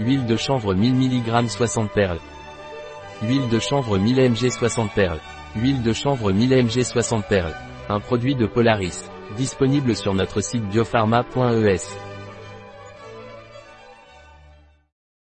Huile de chanvre 1000 mg 60 perles. Huile de chanvre 1000 mg 60 perles. Huile de chanvre 1000 mg 60 perles. Un produit de Polaris. Disponible sur notre site biopharma.es.